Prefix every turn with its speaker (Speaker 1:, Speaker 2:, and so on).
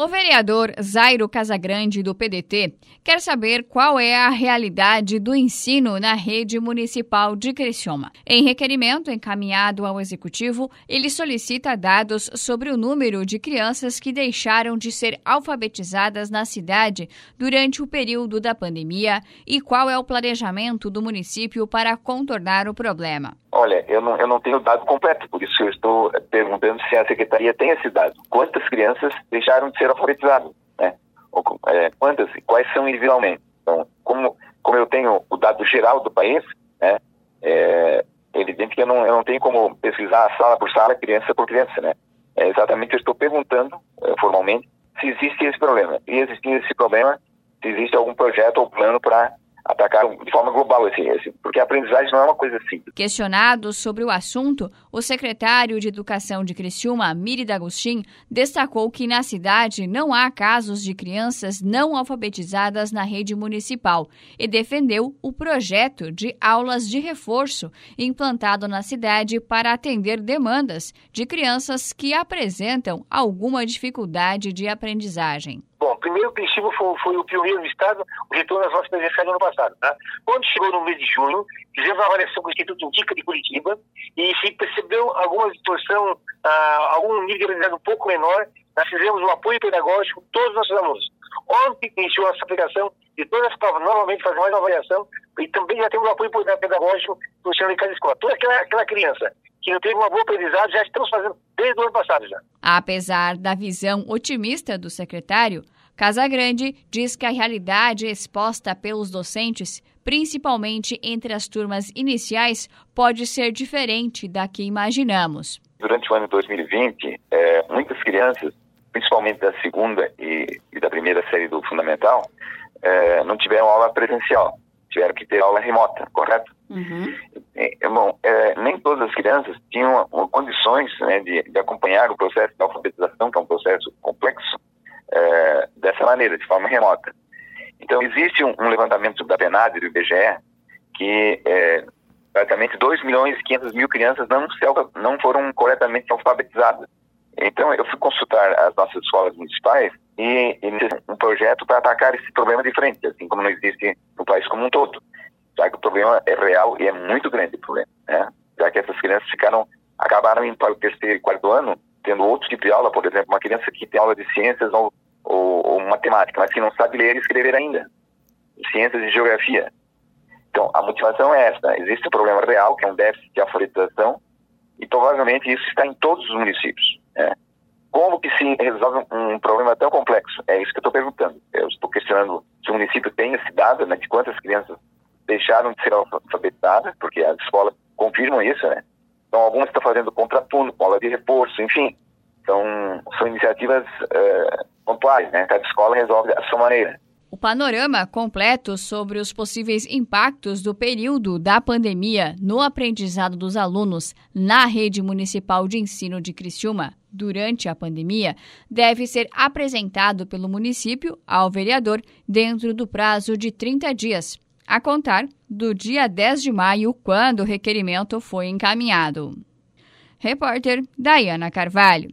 Speaker 1: O vereador Zairo Casagrande, do PDT, quer saber qual é a realidade do ensino na rede municipal de Criciúma. Em requerimento encaminhado ao Executivo, ele solicita dados sobre o número de crianças que deixaram de ser alfabetizadas na cidade durante o período da pandemia e qual é o planejamento do município para contornar o problema.
Speaker 2: Olha, eu não, eu não tenho o dado completo, por isso eu estou perguntando se a Secretaria tem esse dado. Quantas crianças deixaram de ser alfabetizadas? Né? Ou, é, quantas e quais são individualmente? Então, como, como eu tenho o dado geral do país, né, é evidente que eu não, eu não tenho como pesquisar sala por sala, criança por criança. Né? É exatamente, eu estou perguntando formalmente se existe esse problema. E existindo esse problema, se existe algum projeto ou plano para atacar de forma global, assim, assim, porque a aprendizagem não é uma coisa simples.
Speaker 1: Questionado sobre o assunto, o secretário de Educação de Criciúma, Miri D'Agostin, destacou que na cidade não há casos de crianças não alfabetizadas na rede municipal e defendeu o projeto de aulas de reforço implantado na cidade para atender demandas de crianças que apresentam alguma dificuldade de aprendizagem.
Speaker 3: Bom, primeiro princípio foi, foi o pioneiro do Estado, o retorno das nossas presenciais no ano passado. Tá? Quando chegou no mês de junho, fizemos uma avaliação com o Instituto Indica de Curitiba e se percebeu alguma distorção, ah, algum nível de um pouco menor, nós fizemos um apoio pedagógico com todos os nossos alunos. Ontem iniciou essa aplicação de todas as provas, novamente fazer mais uma avaliação e também já temos um apoio pedagógico funcionando em cada escola. Toda aquela, aquela criança que não teve uma boa aprendizagem já estamos fazendo desde o ano passado já.
Speaker 1: Apesar da visão otimista do secretário, Casagrande diz que a realidade exposta pelos docentes, principalmente entre as turmas iniciais, pode ser diferente da que imaginamos.
Speaker 2: Durante o ano 2020, é, muitas crianças, principalmente da segunda e, e da primeira série do fundamental, é, não tiveram aula presencial, tiveram que ter aula remota, correto? Uhum. É, bom, é, nem todas as crianças tinham condições né, de, de acompanhar o processo de alfabetização, que é um processo complexo, é, dessa maneira, de forma remota. Então, existe um, um levantamento da PNAD e do IBGE que é, praticamente 2 milhões e 500 mil crianças não, se, não foram corretamente alfabetizadas. Então, eu fui consultar as nossas escolas municipais e iniciei um projeto para atacar esse problema de frente, assim como não existe país como um todo. Já que o problema é real e é muito grande o problema, né? Já que essas crianças ficaram, acabaram indo para o terceiro e quarto ano tendo outro tipo de aula, por exemplo, uma criança que tem aula de ciências ou, ou, ou matemática, mas que não sabe ler e escrever ainda, ciências e geografia. Então, a motivação é essa. Existe um problema real, que é um déficit de alfabetização, e provavelmente isso está em todos os municípios. Né? Como que se resolve um problema tão complexo? É isso que eu estou perguntando. Eu estou questionando município tem esse dado, né, de quantas crianças deixaram de ser alfabetizadas, porque as escolas confirmam isso, né? Então, algumas estão fazendo contraturno, aula de reforço, enfim. Então, são iniciativas uh, pontuais, né? Cada escola resolve da sua maneira.
Speaker 1: Panorama completo sobre os possíveis impactos do período da pandemia no aprendizado dos alunos na rede municipal de ensino de Criciúma durante a pandemia deve ser apresentado pelo município ao vereador dentro do prazo de 30 dias a contar do dia 10 de maio, quando o requerimento foi encaminhado. Repórter Dayana Carvalho.